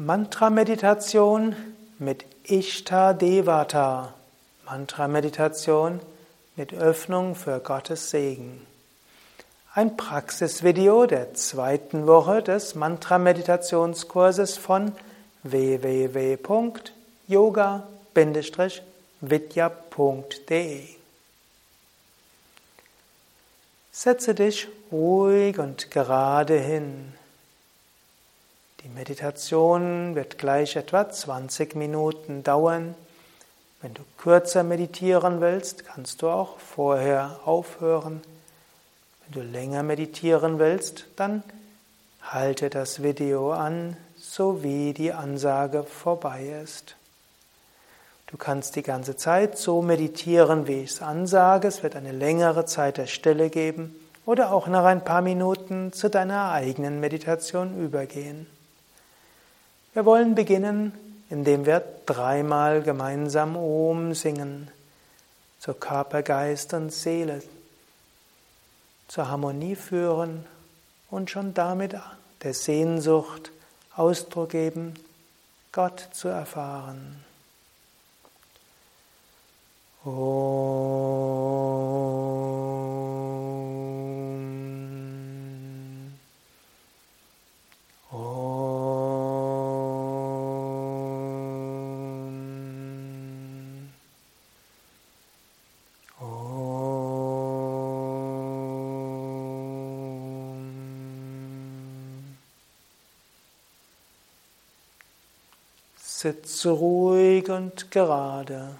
Mantra-Meditation mit Ishta Devata. Mantra-Meditation mit Öffnung für Gottes Segen. Ein Praxisvideo der zweiten Woche des Mantra-Meditationskurses von www.yoga-vidya.de Setze dich ruhig und gerade hin. Die Meditation wird gleich etwa 20 Minuten dauern. Wenn du kürzer meditieren willst, kannst du auch vorher aufhören. Wenn du länger meditieren willst, dann halte das Video an, so wie die Ansage vorbei ist. Du kannst die ganze Zeit so meditieren, wie ich es ansage. Es wird eine längere Zeit der Stille geben oder auch nach ein paar Minuten zu deiner eigenen Meditation übergehen. Wir wollen beginnen, indem wir dreimal gemeinsam Om singen, zur Körper, Geist und Seele, zur Harmonie führen und schon damit der Sehnsucht Ausdruck geben, Gott zu erfahren. Om. Sitze ruhig und gerade.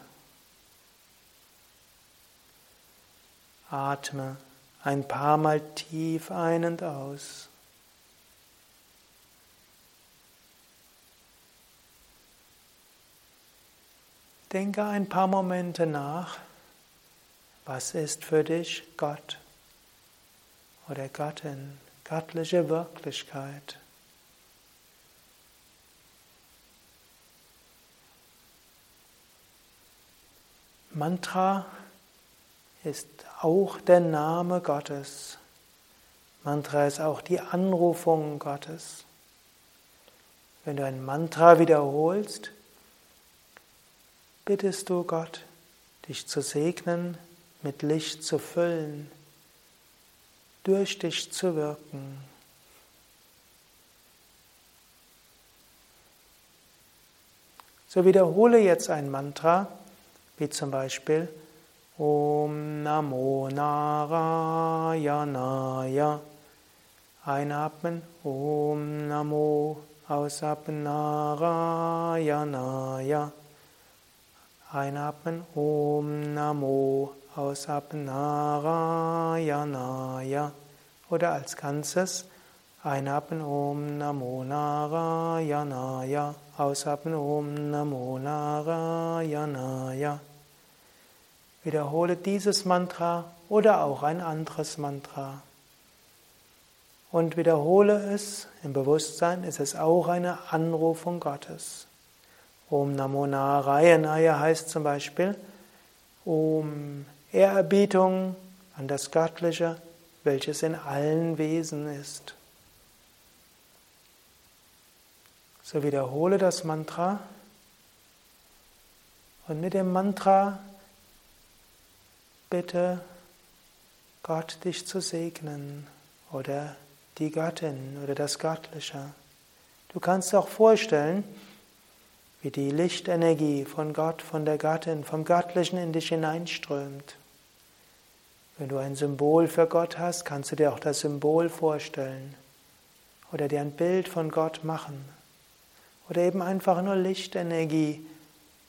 Atme ein paar Mal tief ein und aus. Denke ein paar Momente nach, was ist für dich Gott oder Gattin, göttliche Wirklichkeit. Mantra ist auch der Name Gottes. Mantra ist auch die Anrufung Gottes. Wenn du ein Mantra wiederholst, bittest du Gott, dich zu segnen, mit Licht zu füllen, durch dich zu wirken. So wiederhole jetzt ein Mantra wie zum Beispiel Om Namo Narayanaya. Einatmen, Om Namo, ausatmen Narayanaya. Einatmen, Om Namo, ausatmen Narayanaya. Oder als Ganzes, einatmen, Om Namo Narayanaya. Ausatmen, Om Namo Narayanaya. Wiederhole dieses Mantra oder auch ein anderes Mantra. Und wiederhole es im Bewusstsein, es ist auch eine Anrufung Gottes. Om Namo Narayanaya heißt zum Beispiel Om Ehrerbietung an das Göttliche, welches in allen Wesen ist. So wiederhole das Mantra und mit dem Mantra bitte Gott dich zu segnen oder die Göttin oder das Göttliche. Du kannst auch vorstellen, wie die Lichtenergie von Gott, von der Göttin, vom Göttlichen in dich hineinströmt. Wenn du ein Symbol für Gott hast, kannst du dir auch das Symbol vorstellen oder dir ein Bild von Gott machen oder eben einfach nur Lichtenergie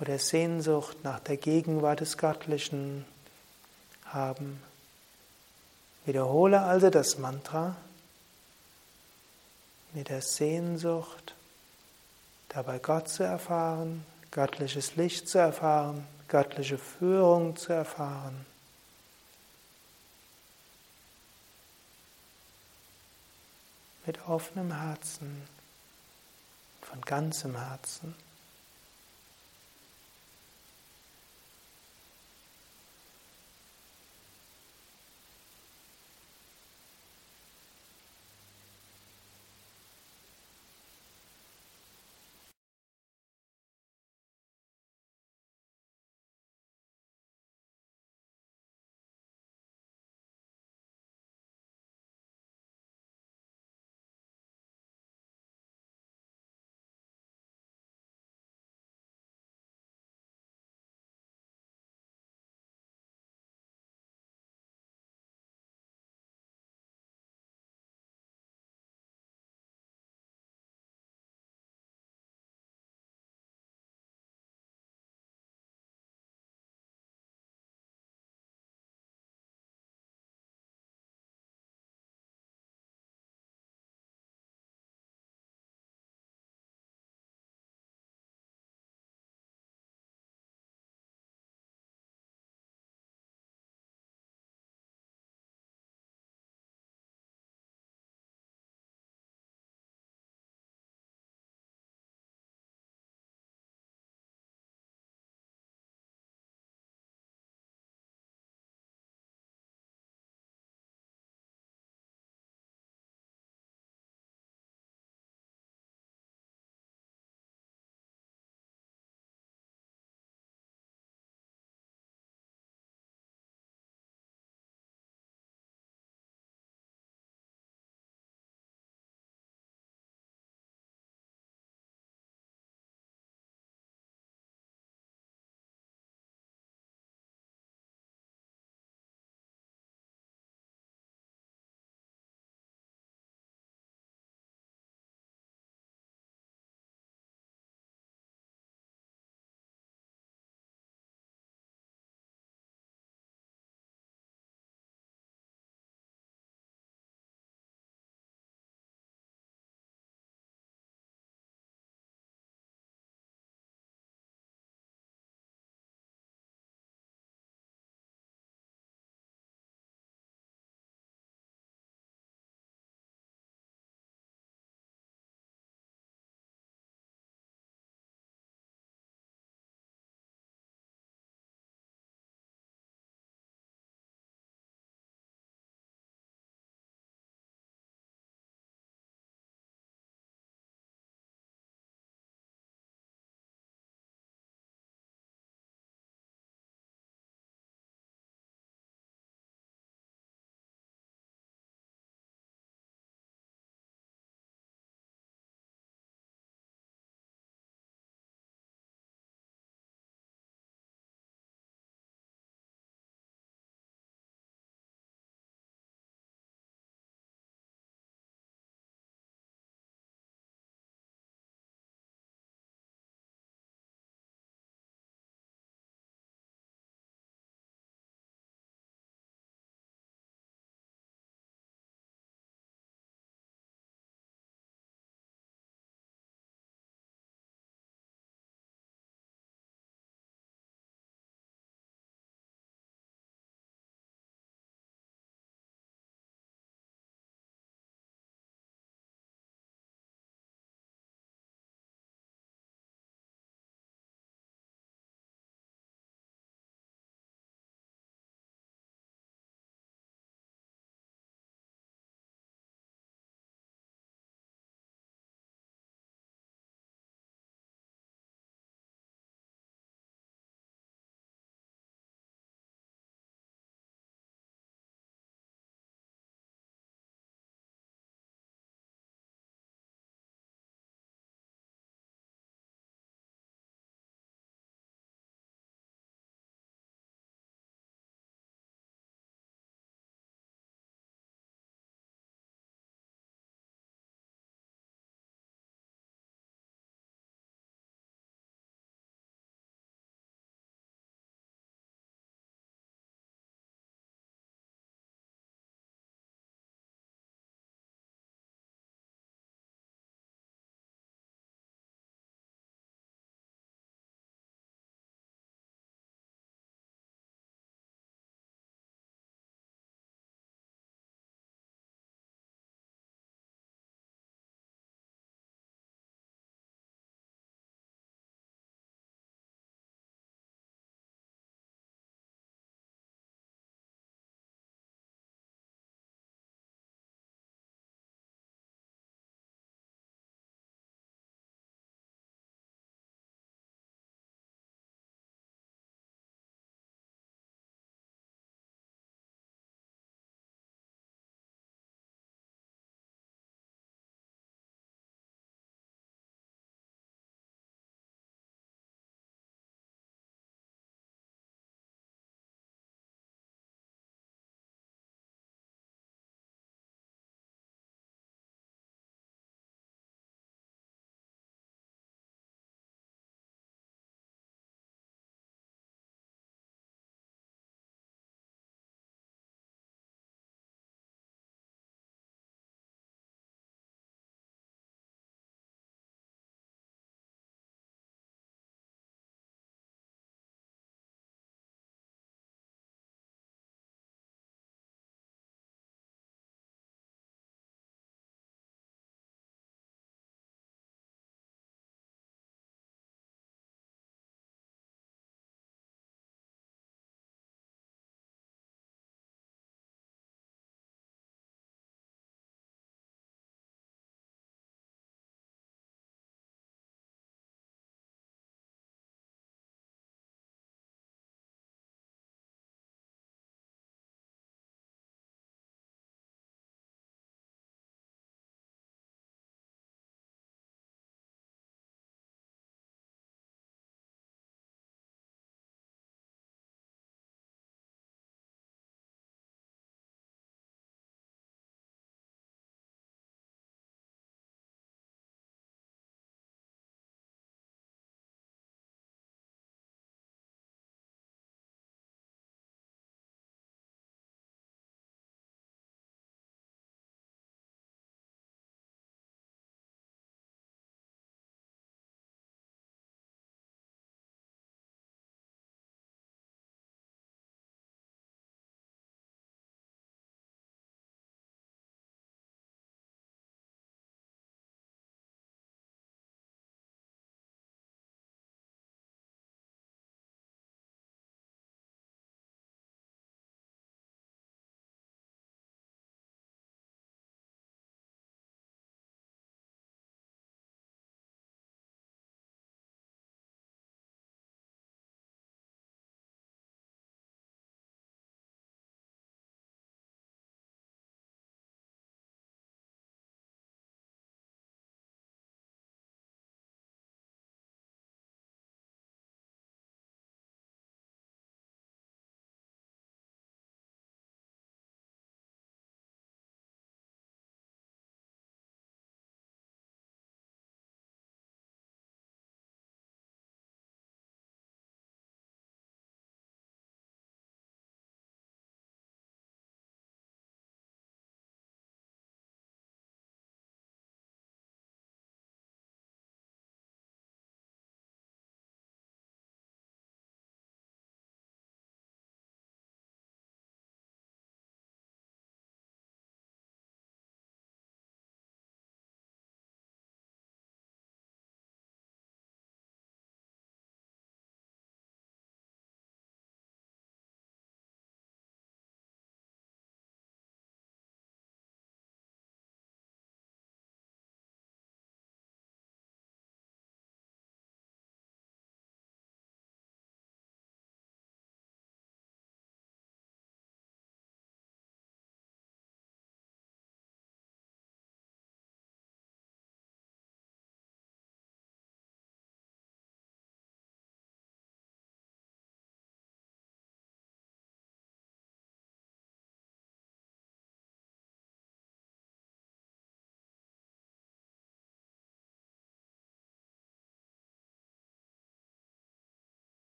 oder Sehnsucht nach der Gegenwart des Göttlichen haben. Wiederhole also das Mantra mit der Sehnsucht, dabei Gott zu erfahren, göttliches Licht zu erfahren, göttliche Führung zu erfahren. Mit offenem Herzen, von ganzem Herzen.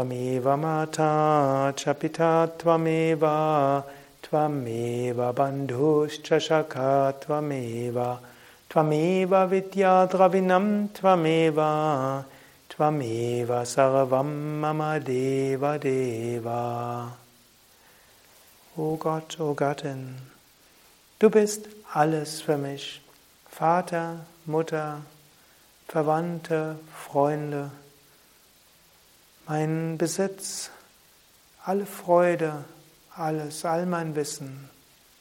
Tvameva mata chapita tvameva tvameva bandhuscha shaka tvameva tvameva vidyadravinam tvameva tvameva sarvam mama deva deva O Gott, o Gattin, du bist alles für mich. Vater, Mutter, Verwandte, Freunde, mein Besitz, alle Freude, alles, all mein Wissen.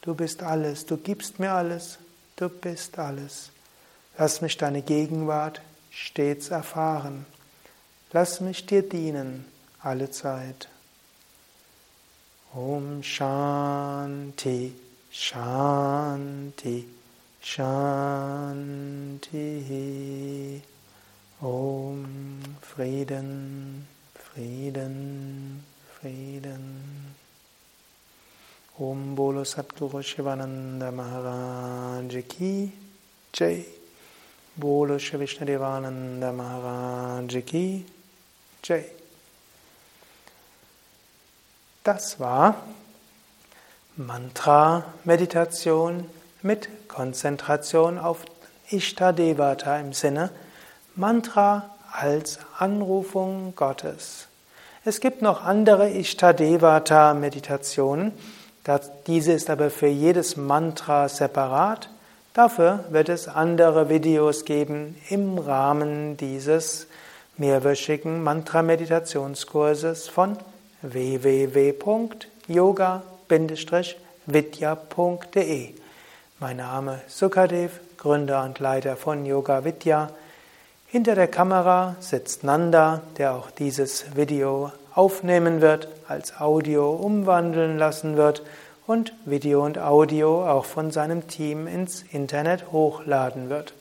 Du bist alles, du gibst mir alles, du bist alles. Lass mich deine Gegenwart stets erfahren. Lass mich dir dienen alle Zeit. Om Shanti, Shanti, Shanti. Om Frieden. Frieden, Frieden. Om Bolo Satguru Shivananda Maharaj Ki Jai. Bolo Shri Vishnadevananda Maharaj Ki Jai. Das war Mantra-Meditation mit Konzentration auf Ishtadevata im Sinne Mantra als Anrufung Gottes. Es gibt noch andere Ishtadevata-Meditationen. Diese ist aber für jedes Mantra separat. Dafür wird es andere Videos geben im Rahmen dieses mehrwöchigen Mantra-Meditationskurses von www.yoga-vidya.de. Mein Name Sukadev, Gründer und Leiter von Yoga Vidya. Hinter der Kamera sitzt Nanda, der auch dieses Video aufnehmen wird, als Audio umwandeln lassen wird und Video und Audio auch von seinem Team ins Internet hochladen wird.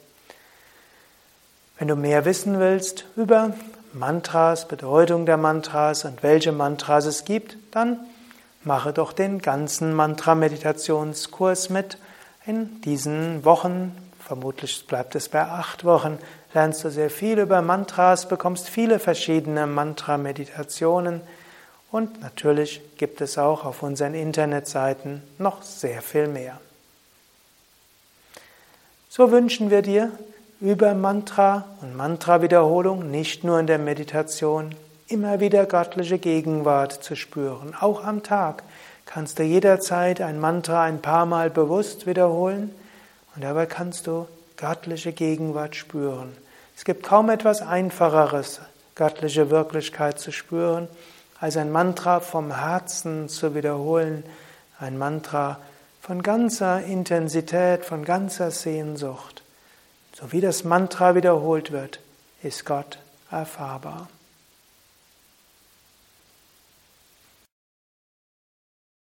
Wenn du mehr wissen willst über Mantras, Bedeutung der Mantras und welche Mantras es gibt, dann mache doch den ganzen Mantra-Meditationskurs mit in diesen Wochen. Vermutlich bleibt es bei acht Wochen lernst du sehr viel über Mantras, bekommst viele verschiedene Mantra-Meditationen und natürlich gibt es auch auf unseren Internetseiten noch sehr viel mehr. So wünschen wir dir über Mantra und Mantra-Wiederholung nicht nur in der Meditation immer wieder göttliche Gegenwart zu spüren. Auch am Tag kannst du jederzeit ein Mantra ein paar Mal bewusst wiederholen und dabei kannst du göttliche Gegenwart spüren. Es gibt kaum etwas Einfacheres, göttliche Wirklichkeit zu spüren, als ein Mantra vom Herzen zu wiederholen, ein Mantra von ganzer Intensität, von ganzer Sehnsucht. So wie das Mantra wiederholt wird, ist Gott erfahrbar.